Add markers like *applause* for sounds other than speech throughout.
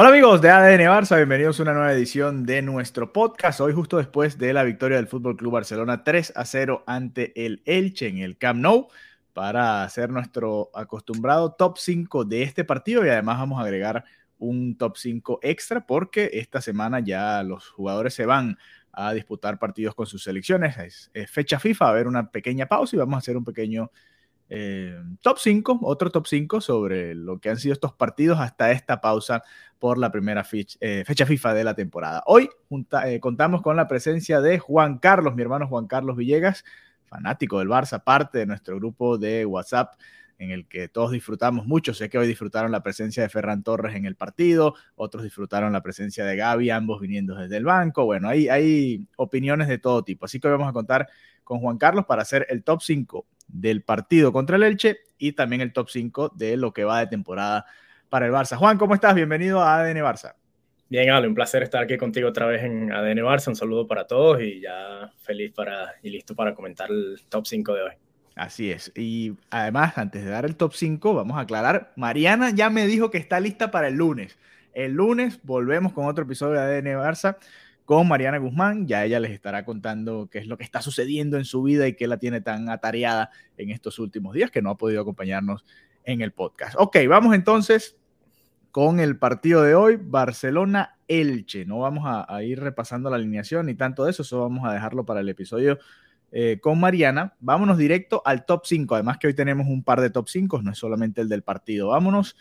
Hola amigos de ADN Barça, bienvenidos a una nueva edición de nuestro podcast. Hoy justo después de la victoria del Fútbol Club Barcelona 3 a 0 ante el Elche en el Camp Nou para hacer nuestro acostumbrado top 5 de este partido y además vamos a agregar un top 5 extra porque esta semana ya los jugadores se van a disputar partidos con sus selecciones. Es, fecha FIFA, a haber una pequeña pausa y vamos a hacer un pequeño eh, top 5, otro top 5 sobre lo que han sido estos partidos hasta esta pausa por la primera fecha, eh, fecha FIFA de la temporada. Hoy eh, contamos con la presencia de Juan Carlos, mi hermano Juan Carlos Villegas, fanático del Barça, parte de nuestro grupo de WhatsApp en el que todos disfrutamos mucho. Sé que hoy disfrutaron la presencia de Ferran Torres en el partido, otros disfrutaron la presencia de Gaby, ambos viniendo desde el banco. Bueno, hay, hay opiniones de todo tipo. Así que hoy vamos a contar con Juan Carlos para hacer el top 5 del partido contra el Elche y también el top 5 de lo que va de temporada para el Barça. Juan, ¿cómo estás? Bienvenido a ADN Barça. Bien, Ale, un placer estar aquí contigo otra vez en ADN Barça. Un saludo para todos y ya feliz para, y listo para comentar el top 5 de hoy. Así es. Y además, antes de dar el top 5, vamos a aclarar, Mariana ya me dijo que está lista para el lunes. El lunes volvemos con otro episodio de ADN Barça con Mariana Guzmán. Ya ella les estará contando qué es lo que está sucediendo en su vida y qué la tiene tan atareada en estos últimos días que no ha podido acompañarnos en el podcast. Ok, vamos entonces con el partido de hoy, Barcelona-Elche. No vamos a, ir repasando la alineación ni tanto de eso, eso vamos a dejarlo para el episodio eh, con Mariana. Vámonos directo al top 5, además que hoy tenemos un par de top 5, no es solamente el del partido. Vámonos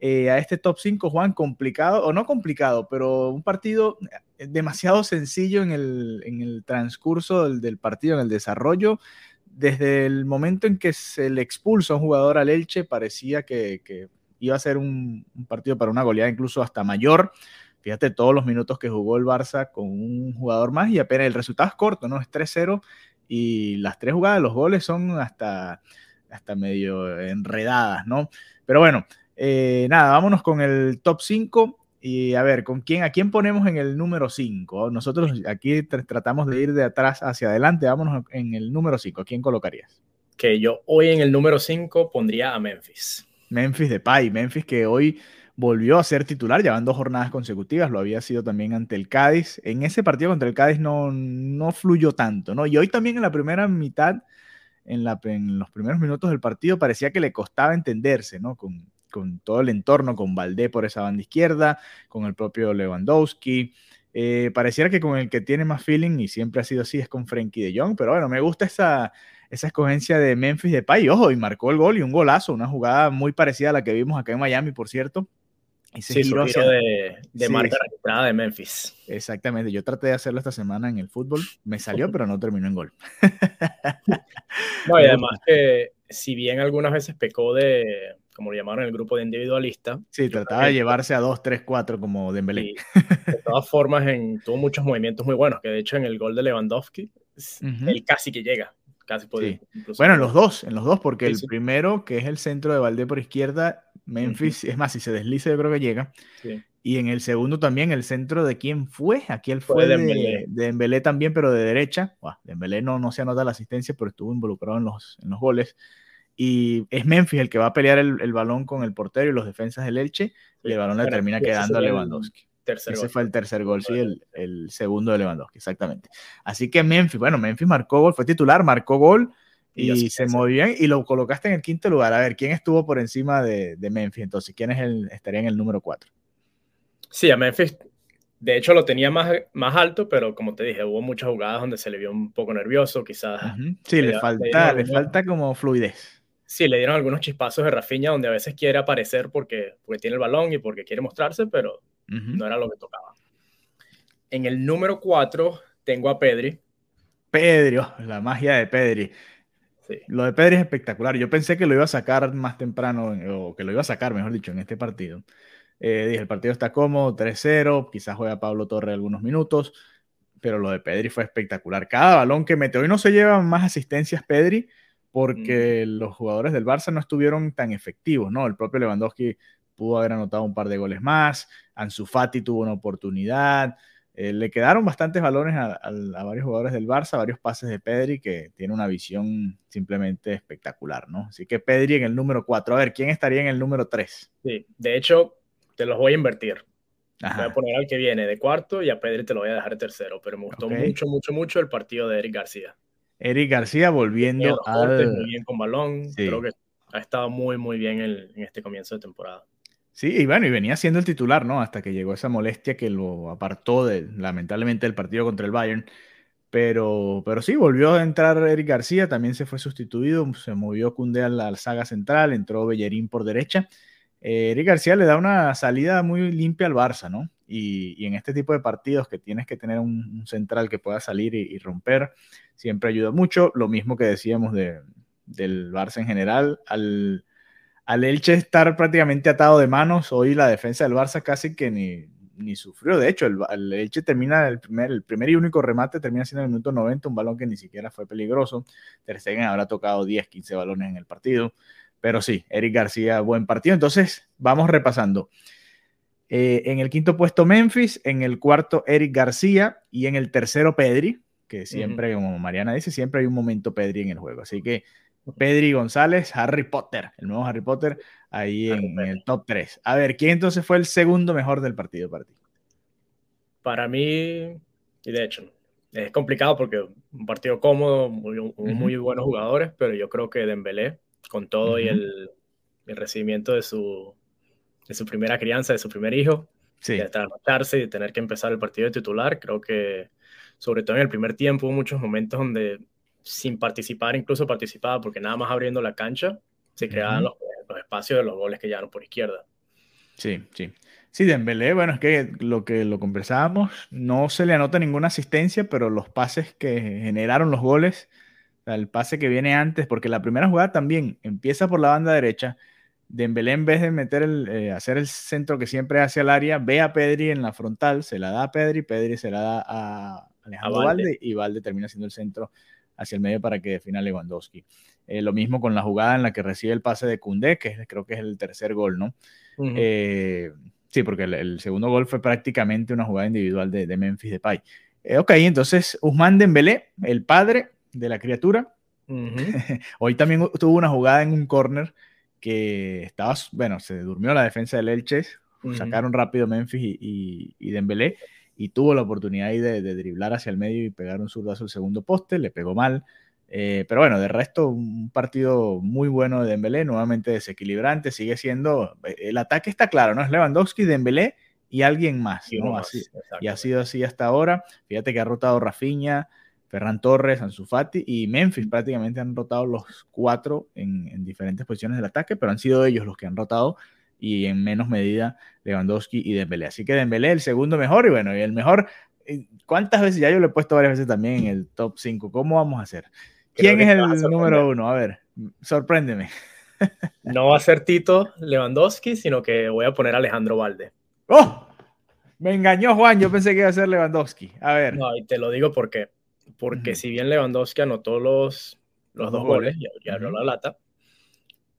eh, a este top 5, Juan, complicado, o no complicado, pero un partido demasiado sencillo en el, en el transcurso del, partido, en el desarrollo. Desde el momento en que se le expulsa a un jugador al Elche, parecía que, que iba a ser un, un, partido para una goleada incluso hasta mayor. Fíjate todos los minutos que jugó el Barça con un jugador más y apenas el resultado es corto, ¿no? Es 3-0 y las tres jugadas, los goles son hasta, hasta medio enredadas, ¿no? Pero bueno, eh, nada, vámonos con el top 5 y a ver, ¿con quién, ¿a quién ponemos en el número 5? Nosotros aquí tr tratamos de ir de atrás hacia adelante, vámonos en el número 5, ¿a quién colocarías? Que yo hoy en el número 5 pondría a Memphis. Memphis de Pai, Memphis que hoy volvió a ser titular, llevan dos jornadas consecutivas, lo había sido también ante el Cádiz. En ese partido contra el Cádiz no, no fluyó tanto, ¿no? Y hoy también en la primera mitad, en, la, en los primeros minutos del partido, parecía que le costaba entenderse, ¿no? Con, con todo el entorno, con Valdé por esa banda izquierda, con el propio Lewandowski. Eh, pareciera que con el que tiene más feeling, y siempre ha sido así, es con Frenkie de Jong, pero bueno, me gusta esa, esa escogencia de Memphis de Pay, ojo, y marcó el gol y un golazo, una jugada muy parecida a la que vimos acá en Miami, por cierto. Ese sí, giro, hacia... de, de sí, marca registrada de Memphis. Exactamente, yo traté de hacerlo esta semana en el fútbol, me salió, pero no terminó en gol. no, y *laughs* además que si bien algunas veces pecó de, como lo llamaron el grupo de individualista. Sí, trataba de llevarse a 2, 3, 4 como Dembélé. De todas formas, en, tuvo muchos movimientos muy buenos, que de hecho en el gol de Lewandowski, uh -huh. él casi que llega. Casi puede, sí. Bueno, en los dos, en los dos, porque sí, el sí. primero, que es el centro de Valdé por izquierda, Memphis, uh -huh. es más, si se desliza, yo creo que llega. Y en el segundo también, el centro de quién fue. Aquí él fue, fue de, Dembélé. de Dembélé también, pero de derecha. Wow, Dembélé no, no se anota la asistencia, pero estuvo involucrado en los, en los goles. Y es Memphis el que va a pelear el, el balón con el portero y los defensas del Elche. Y el balón le termina quedando a Lewandowski. Ese gol. fue el tercer gol, sí, el, el, segundo de Lewandowski, exactamente. Así que Memphis, bueno, Memphis marcó gol, fue titular, marcó gol y, y se movió bien y lo colocaste en el quinto lugar. A ver, ¿quién estuvo por encima de, de Memphis? Entonces, ¿quién es el, estaría en el número 4? Sí, a Memphis, de hecho lo tenía más, más alto, pero como te dije, hubo muchas jugadas donde se le vio un poco nervioso, quizás. Uh -huh. Sí, le, le falta, le falta como fluidez. Sí, le dieron algunos chispazos de Rafinha donde a veces quiere aparecer porque, porque tiene el balón y porque quiere mostrarse, pero uh -huh. no era lo que tocaba. En el número 4 tengo a Pedri. Pedri, oh, la magia de Pedri. Lo de Pedri es espectacular. Yo pensé que lo iba a sacar más temprano, o que lo iba a sacar, mejor dicho, en este partido. Eh, dije, el partido está cómodo, 3-0, quizás juega Pablo Torre algunos minutos, pero lo de Pedri fue espectacular. Cada balón que mete, hoy no se llevan más asistencias Pedri porque los jugadores del Barça no estuvieron tan efectivos, ¿no? El propio Lewandowski pudo haber anotado un par de goles más, Ansu Fati tuvo una oportunidad, eh, le quedaron bastantes balones a, varios jugadores del Barça, varios pases de Pedri, que tiene una visión simplemente espectacular, ¿no? Así que Pedri en el número 4. A ver, ¿quién estaría en el número 3? Sí, de hecho, te los voy a invertir. Voy a poner al que viene de cuarto y a Pedri te lo voy a dejar de tercero, pero me gustó mucho, mucho, mucho el partido de Eric García. Eric García volviendo a muy bien con balón, creo que ha estado muy, muy bien en este comienzo de temporada. Sí, y bueno, y venía siendo el titular, ¿no? Hasta que llegó esa molestia que lo apartó de, lamentablemente del partido contra el Bayern. Pero, pero sí, volvió a entrar Eric García, también se fue sustituido, se movió Cundé a la saga central, entró Bellerín por derecha. Eh, Eric García le da una salida muy limpia al Barça, ¿no? Y, en este tipo de partidos que tienes que tener un, central que pueda salir y, romper, siempre ayuda mucho. Lo mismo que decíamos de, del Barça en general, al, al Elche estar prácticamente atado de manos, hoy la defensa del Barça casi que ni, sufrió. De hecho, el, Elche termina el primer, el y único remate, termina siendo en el minuto 90, un balón que ni siquiera fue peligroso. Ter Stegen habrá tocado 10, 15 balones en el partido. Pero sí, Eric García, buen partido. Entonces, vamos repasando. Eh, en el quinto puesto Memphis, en el cuarto Eric García y en el tercero Pedri, que siempre, como Mariana dice, siempre hay un momento Pedri en el juego. Así que Pedri González, Harry Potter, el nuevo Harry Potter, ahí en, el top 3. A ver, ¿quién entonces fue el segundo mejor del partido para ti? Para mí, y de hecho, es complicado porque un partido cómodo, muy, muy buenos jugadores, pero yo creo que Dembélé, con todo y el, el, recibimiento de su, de su primera crianza, de su primer hijo, sí. de trasnocharse y de tener que empezar el partido de titular, creo que sobre todo en el primer tiempo hubo muchos momentos donde sin participar, incluso participaba, porque nada más abriendo la cancha se creaban los, espacios de los goles que llegaron por izquierda. Sí, sí. Sí, Dembélé, bueno, es que lo que lo conversábamos, no se le anota ninguna asistencia, pero los pases que generaron los goles, el pase que viene antes, porque la primera jugada también empieza por la banda derecha, Dembélé en vez de meter el, eh, hacer el centro que siempre hace al área, ve a Pedri en la frontal, se la da a Pedri, Pedri se la da a Alejandro Valde. y Valde termina siendo el centro hacia el medio para que defina Lewandowski. Eh, lo mismo con la jugada en la que recibe el pase de Koundé, que creo que es el tercer gol, ¿no? Eh, sí, porque el, segundo gol fue prácticamente una jugada individual de, de Memphis Depay. Eh, ok, entonces Usman Dembélé, el padre de la criatura, *laughs* hoy también tuvo una jugada en un corner que estaba, bueno, se durmió la defensa del Elche, sacaron rápido Memphis y, y, y Dembélé y tuvo la oportunidad ahí de, driblar hacia el medio y pegar un zurdazo al segundo poste, le pegó mal. Eh, pero bueno, de resto, un partido muy bueno de Dembélé, nuevamente desequilibrante, sigue siendo, eh, el ataque está claro, ¿no? Es Lewandowski, Dembélé y alguien más, ¿no? así, y ha sido así hasta ahora. Fíjate que ha rotado Rafinha, Ferran Torres, Ansu Fati y Memphis prácticamente han rotado los cuatro en, en diferentes posiciones del ataque, pero han sido ellos los que han rotado y en menos medida Lewandowski y Dembélé. Así que Dembélé el segundo mejor y bueno, y el mejor, eh, ¿cuántas veces? Ya yo lo he puesto varias veces también en el top 5. ¿Cómo vamos a hacer? ¿Quién es el número uno? A ver, sorpréndeme. *laughs* No va a ser Tito Lewandowski, sino que voy a poner a Alejandro Valde. ¡Oh! Me engañó Juan, yo pensé que iba a ser Lewandowski. A ver. No, y te lo digo porque, porque si bien Lewandowski anotó los, los, dos goles, y abrió la lata,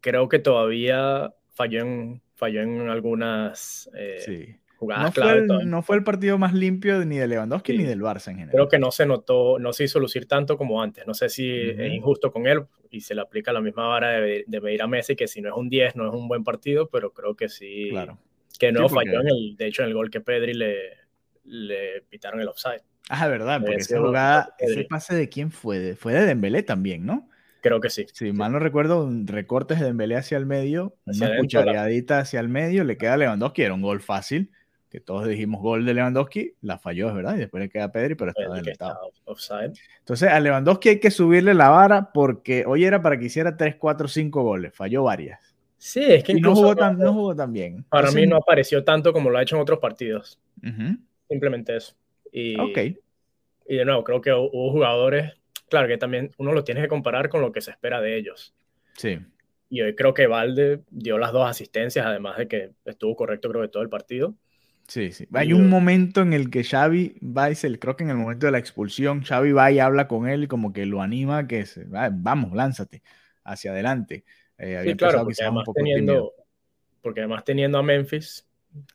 creo que todavía falló en, falló en algunas eh, jugadas no clave. Fue el, no fue el partido más limpio ni de Lewandowski ni del Barça en general. Creo que no se notó, no se hizo lucir tanto como antes. No sé si es injusto con él y se le aplica la misma vara de, de, medir a Messi, que si no es un 10 no es un buen partido, pero creo que sí. Claro. Que no falló en el, de hecho, en el gol que Pedri le, le pitaron el offside. Ah, verdad, porque esa jugada, ese pase de quién fue, fue de Dembélé también, ¿no? Creo que sí. Si mal no recuerdo, recortes de Dembélé hacia el medio, una cuchareadita hacia el medio, le queda a Lewandowski, era un gol fácil, que todos dijimos gol de Lewandowski, la falló, es verdad, y después le queda a Pedri, pero está adelantado. Entonces a Lewandowski hay que subirle la vara porque hoy era para que hiciera 3, 4, 5 goles, falló varias. Sí, es que no jugó, tan, no jugó tan bien. Para mí no apareció tanto como lo ha hecho en otros partidos. Simplemente eso. Y, ok. Y de nuevo, creo que hubo jugadores, claro que también uno lo tiene que comparar con lo que se espera de ellos. Sí. Y hoy creo que Valde dio las dos asistencias, además de que estuvo correcto creo que todo el partido. Sí, sí. Hay un momento en el que Xavi va y se, creo que en el momento de la expulsión, Xavi va y habla con él y como que lo anima que se, vamos, lánzate hacia adelante. Eh, sí, claro, porque además, teniendo, porque además teniendo a Memphis,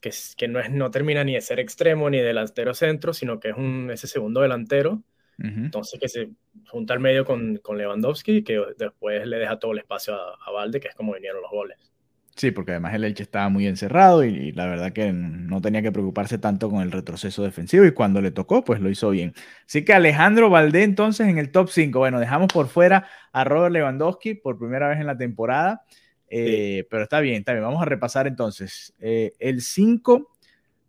que, que no, es, no termina ni de ser extremo ni delantero centro, sino que es un, ese segundo delantero, entonces que se junta al medio con, con Lewandowski, que después le deja todo el espacio a, a Valde, que es como vinieron los goles. Sí, porque además el Elche estaba muy encerrado y, la verdad que no tenía que preocuparse tanto con el retroceso defensivo y cuando le tocó, pues lo hizo bien. Así que Alejandro Valdé entonces en el top 5. Bueno, dejamos por fuera a Robert Lewandowski por primera vez en la temporada, eh, pero está bien, está bien. Vamos a repasar entonces. Eh, el 5,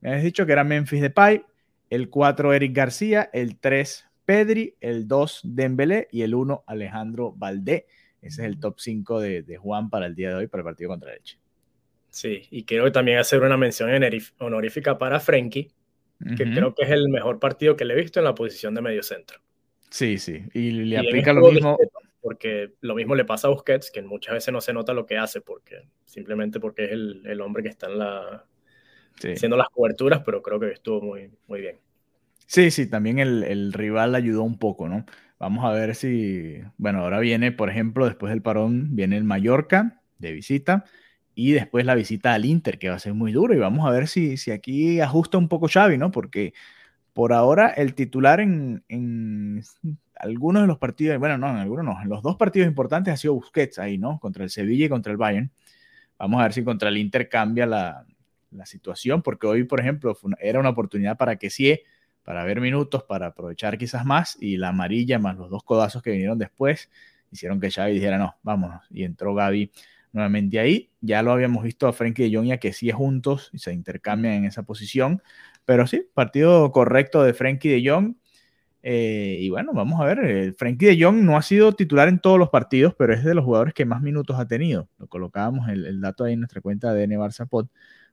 me habías dicho que era Memphis Depay, el 4 Eric García, el 3 Pedri, el 2 Dembélé y el 1 Alejandro Valdé. Ese es el top 5 de, Juan para el día de hoy, para el partido contra Leche. Sí, y quiero también hacer una mención honorífica para Frenkie, que creo que es el mejor partido que le he visto en la posición de medio centro. Sí, sí, y le aplica lo mismo. Porque lo mismo le pasa a Busquets, que muchas veces no se nota lo que hace, porque simplemente porque es el, hombre que está en la, haciendo las coberturas, pero creo que estuvo muy, muy bien. Sí, sí, también el, el rival ayudó un poco, ¿no? Vamos a ver si, bueno, ahora viene, por ejemplo, después del parón, viene el Mallorca de visita y después la visita al Inter, que va a ser muy duro. Y vamos a ver si, si aquí ajusta un poco Xavi, ¿no? Porque por ahora el titular en, en algunos de los partidos, bueno, no, en algunos no, en los dos partidos importantes ha sido Busquets ahí, ¿no? Contra el Sevilla y contra el Bayern. Vamos a ver si contra el Inter cambia la, la situación, porque hoy, por ejemplo, era una oportunidad para que sí para ver minutos, para aprovechar quizás más, y la amarilla más los dos codazos que vinieron después hicieron que Xavi dijera, no, vámonos, y entró Gaby nuevamente ahí. Ya lo habíamos visto a Frenkie de Jong y a sí juntos y se intercambian en esa posición, pero sí, partido correcto de Frenkie de Jong. Eh, y bueno, vamos a ver, eh, Frenkie de Jong no ha sido titular en todos los partidos, pero es de los jugadores que más minutos ha tenido. Lo colocábamos el, el dato ahí en nuestra cuenta de N Barça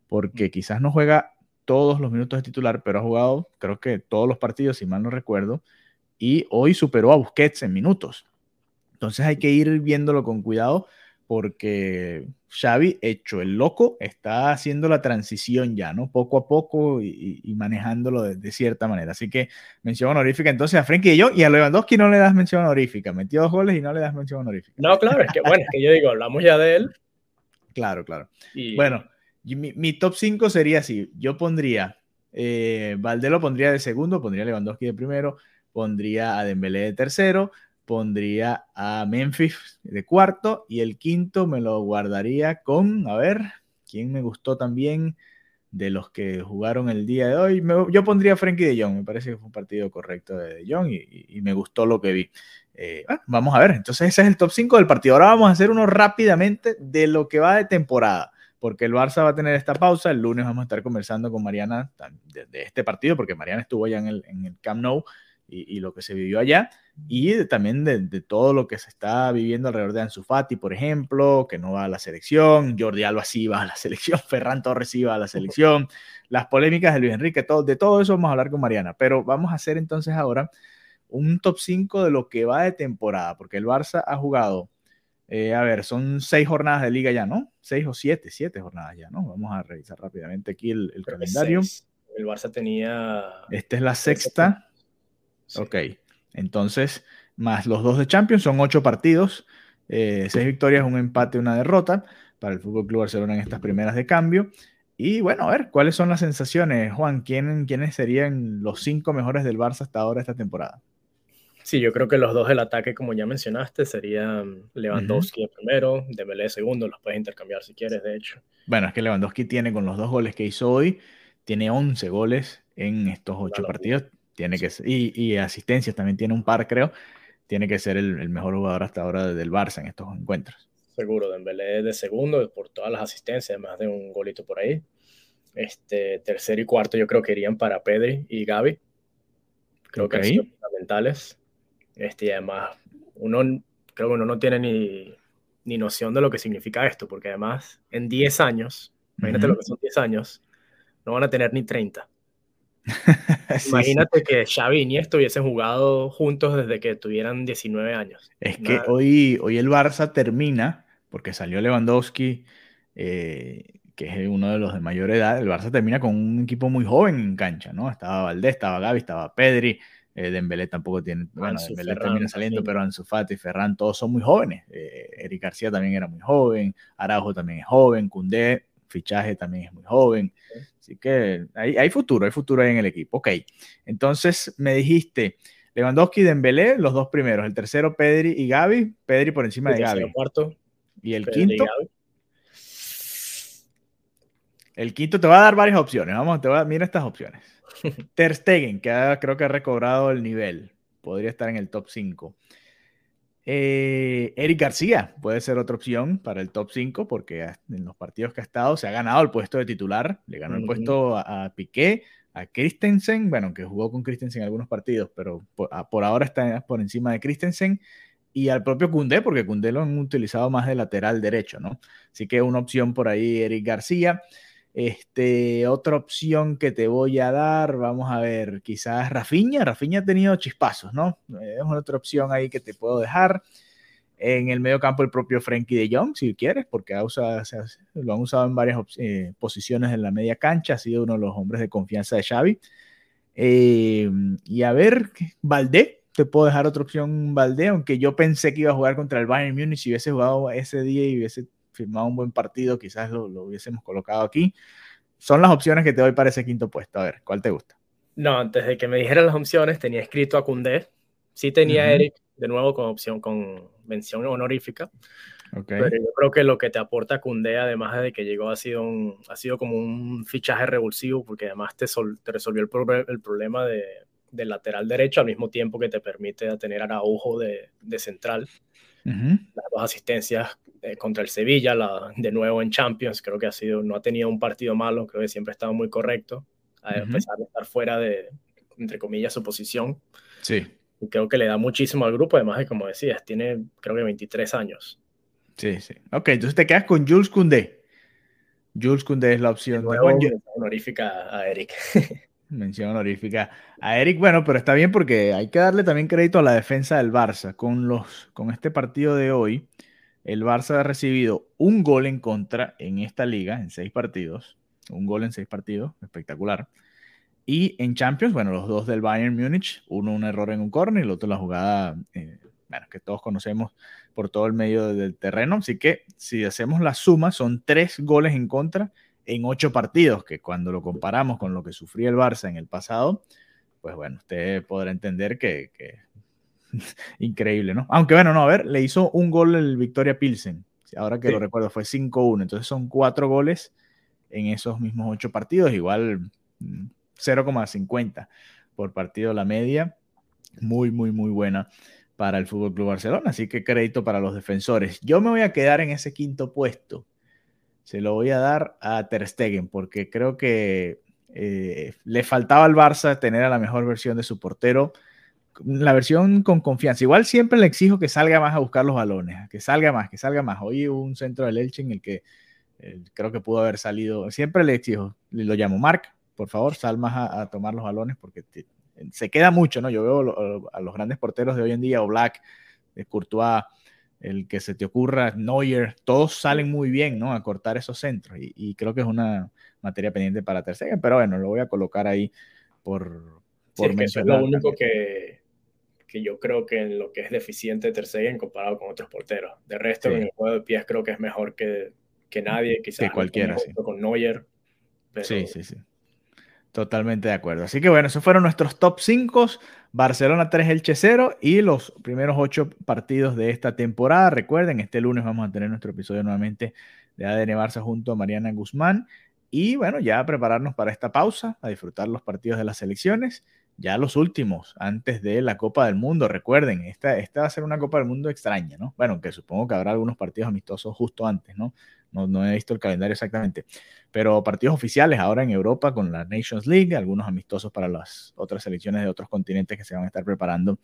porque quizás no juega todos los minutos de titular, pero ha jugado creo que todos los partidos, si mal no recuerdo, y hoy superó a Busquets en minutos. Entonces hay que ir viéndolo con cuidado porque Xavi, hecho el loco, está haciendo la transición ya, ¿no? Poco a poco y, manejándolo de, cierta manera. Así que mención honorífica entonces a Frenkie y yo, y a Lewandowski no le das mención honorífica. Metió dos goles y no le das mención honorífica. No, claro, es que bueno, es que yo digo, hablamos ya de él. Claro, claro. Y... Bueno, mi, top 5 sería así. Yo pondría, eh, Valdelo pondría de segundo, pondría Lewandowski de primero, pondría a Dembélé de tercero, pondría a Memphis de cuarto y el quinto me lo guardaría con, a ver, ¿quién me gustó también de los que jugaron el día de hoy? yo pondría a Frankie de Jong, me parece que fue un partido correcto de de Jong y, me gustó lo que vi. Eh, vamos a ver, entonces ese es el top 5 del partido. Ahora vamos a hacer uno rápidamente de lo que va de temporada porque el Barça va a tener esta pausa. El lunes vamos a estar conversando con Mariana de, este partido, porque Mariana estuvo allá en el, en el Camp Nou y, lo que se vivió allá, y también de, todo lo que se está viviendo alrededor de Ansu Fati, por ejemplo, que no va a la selección, Jordi Alba sí va a la *laughs* selección, Ferran Torres sí va a la selección, las polémicas de Luis Enrique, todo, de todo eso vamos a hablar con Mariana, pero vamos a hacer entonces ahora un top 5 de lo que va de temporada, porque el Barça ha jugado eh, a ver, son seis jornadas de liga ya, ¿no? Seis o siete, siete jornadas ya, ¿no? Vamos a revisar rápidamente aquí el, calendario. El Barça tenía. Esta es la sexta. Ok. Entonces, más los dos de Champions, son ocho partidos. Eh, seis victorias, un empate, una derrota para el Fútbol Club Barcelona en estas primeras de cambio. Y bueno, a ver, ¿cuáles son las sensaciones, Juan? ¿Quién, ¿Quiénes serían los cinco mejores del Barça hasta ahora esta temporada? Sí, yo creo que los dos del ataque, como ya mencionaste, serían Lewandowski primero, Dembélé segundo, los puedes intercambiar si quieres, de hecho. Bueno, es que Lewandowski tiene con los dos goles que hizo hoy, tiene 11 goles en estos ocho partidos, tiene que y, asistencias también tiene un par, creo, tiene que ser el, mejor jugador hasta ahora del Barça en estos encuentros. Seguro, Dembélé de segundo por todas las asistencias, además de un golito por ahí. Este, tercero y cuarto yo creo que irían para Pedri y Gaby. Creo que son fundamentales. Este, y además, uno creo que uno no tiene ni, ni noción de lo que significa esto, porque además en 10 años, imagínate lo que son 10 años, no van a tener ni 30. *laughs* *laughs* Imagínate que Xavi y Iniesta hubiesen jugado juntos desde que tuvieran 19 años. Es que hoy, hoy el Barça termina, porque salió Lewandowski, eh, que es uno de los de mayor edad, el Barça termina con un equipo muy joven en cancha, ¿no? Estaba Valdés, estaba Gaby, estaba Pedri, eh, Dembélé tampoco tiene, bueno, Dembélé termina saliendo, pero Ansu Fati, Ferran, todos son muy jóvenes. Eh, Eric García también era muy joven, Araujo también es joven, Cundé, fichaje también es muy joven. Así que hay, hay futuro, hay futuro ahí en el equipo. Ok, entonces me dijiste Lewandowski y Dembélé, los dos primeros. El tercero, Pedri y Gaby. Pedri por encima de Gaby. Cuarto, y el quinto. El quinto te va a dar varias opciones. Vamos, te va mira estas opciones. *laughs* Ter Stegen, que creo que ha recobrado el nivel. Podría estar en el top 5. Eh, Eric García puede ser otra opción para el top 5 porque en los partidos que ha estado se ha ganado el puesto de titular, le ganó el puesto a, Piqué, a Christensen, bueno, que jugó con Christensen en algunos partidos, pero por, ahora está por encima de Christensen y al propio Cundé, porque Cundé lo han utilizado más de lateral derecho, ¿no? Así que una opción por ahí, Eric García. Este, otra opción que te voy a dar, vamos a ver, quizás Rafiña. Rafiña ha tenido chispazos, ¿no? Es otra opción ahí que te puedo dejar. En el medio campo el propio Frankie de Jong, si quieres, porque ha usado, lo han usado en varias eh, posiciones en la media cancha, ha sido uno de los hombres de confianza de Xavi. Eh, y a ver, Valdé, te puedo dejar otra opción Valdé, aunque yo pensé que iba a jugar contra el Bayern Munich si hubiese jugado ese día y hubiese firmado un buen partido, quizás lo, hubiésemos colocado aquí. Son las opciones que te doy para ese quinto puesto. A ver, ¿cuál te gusta? No, antes de que me dijeran las opciones, tenía escrito a Cundé. Sí tenía Eric de nuevo con opción, con mención honorífica. Pero yo creo que lo que te aporta Cundé, además de que llegó, ha sido, un, ha sido como un fichaje revulsivo, porque además te, te resolvió el, el problema de, del lateral derecho, al mismo tiempo que te permite tener Araujo de, de central. Las dos asistencias eh, contra el Sevilla, la, de nuevo en Champions, creo que ha sido, no ha tenido un partido malo, creo que siempre ha estado muy correcto, a pesar de estar fuera de, entre comillas, su posición. Sí. Y creo que le da muchísimo al grupo, además de, como decías, tiene creo que 23 años. Sí, sí. Ok, entonces te quedas con Jules Koundé. Jules Koundé es la opción. De nuevo, honorífica a Eric. *laughs* Mención honorífica a Eric. Bueno, pero está bien porque hay que darle también crédito a la defensa del Barça. Con, los, con este partido de hoy, el Barça ha recibido un gol en contra en esta liga, en seis partidos. Un gol en seis partidos, espectacular. Y en Champions, bueno, los dos del Bayern Múnich, uno un error en un corner y el otro la jugada, eh, bueno, que todos conocemos por todo el medio del terreno. Así que si hacemos la suma, son tres goles en contra en ocho partidos, que cuando lo comparamos con lo que sufría el Barça en el pasado, pues bueno, usted podrá entender que, *laughs* increíble, ¿no? Aunque bueno, no, a ver, le hizo un gol el Victoria Pilsen, ahora que lo recuerdo, fue 5-1, entonces son cuatro goles en esos mismos ocho partidos, igual 0,50 mm, por partido la media, muy, muy, muy buena para el Fútbol Club Barcelona, así que crédito para los defensores. Yo me voy a quedar en ese quinto puesto. Se lo voy a dar a Ter Stegen porque creo que eh, le faltaba al Barça tener a la mejor versión de su portero, la versión con confianza. Igual siempre le exijo que salga más a buscar los balones, que salga más, que salga más. Hoy hubo un centro del Elche en el que eh, creo que pudo haber salido, siempre le exijo, lo llamo Marc, por favor, sal más a, tomar los balones porque se queda mucho, ¿no? Yo veo a los grandes porteros de hoy en día, o Black, de Courtois, el que se te ocurra, Neuer, todos salen muy bien, ¿no? A cortar esos centros y, creo que es una materia pendiente para tercera, pero bueno, lo voy a colocar ahí por, por es lo único que, que, yo creo que en lo que es deficiente Ter comparado con otros porteros. De resto, en el juego de pies creo que es mejor que, que nadie, quizás que cualquiera, sí. con Neuer. Sí, sí, sí. Totalmente de acuerdo. Así que bueno, esos fueron nuestros top 5. Barcelona 3, Elche 0 y los primeros 8 partidos de esta temporada. Recuerden, este lunes vamos a tener nuestro episodio nuevamente de ADN Barça junto a Mariana Guzmán. Y bueno, ya prepararnos para esta pausa, a disfrutar los partidos de las selecciones. Ya los últimos, antes de la Copa del Mundo. Recuerden, esta, esta va a ser una Copa del Mundo extraña, ¿no? Bueno, que supongo que habrá algunos partidos amistosos justo antes, ¿no? No, he visto el calendario exactamente. Pero partidos oficiales ahora en Europa con la Nations League, algunos amistosos para las otras selecciones de otros continentes que se van a estar preparando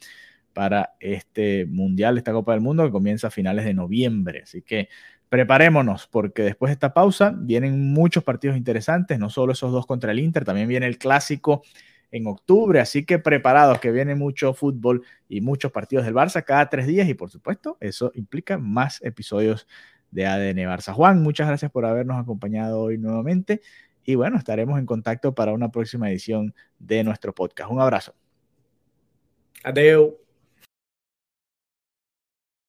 para este Mundial, esta Copa del Mundo que comienza a finales de noviembre. Así que preparémonos porque después de esta pausa vienen muchos partidos interesantes, no solo esos dos contra el Inter, también viene el clásico en octubre, así que preparados que viene mucho fútbol y muchos partidos del Barça cada tres días y por supuesto eso implica más episodios de ADN Barça. Juan, muchas gracias por habernos acompañado hoy nuevamente y bueno, estaremos en contacto para una próxima edición de nuestro podcast. Un abrazo. Adiós.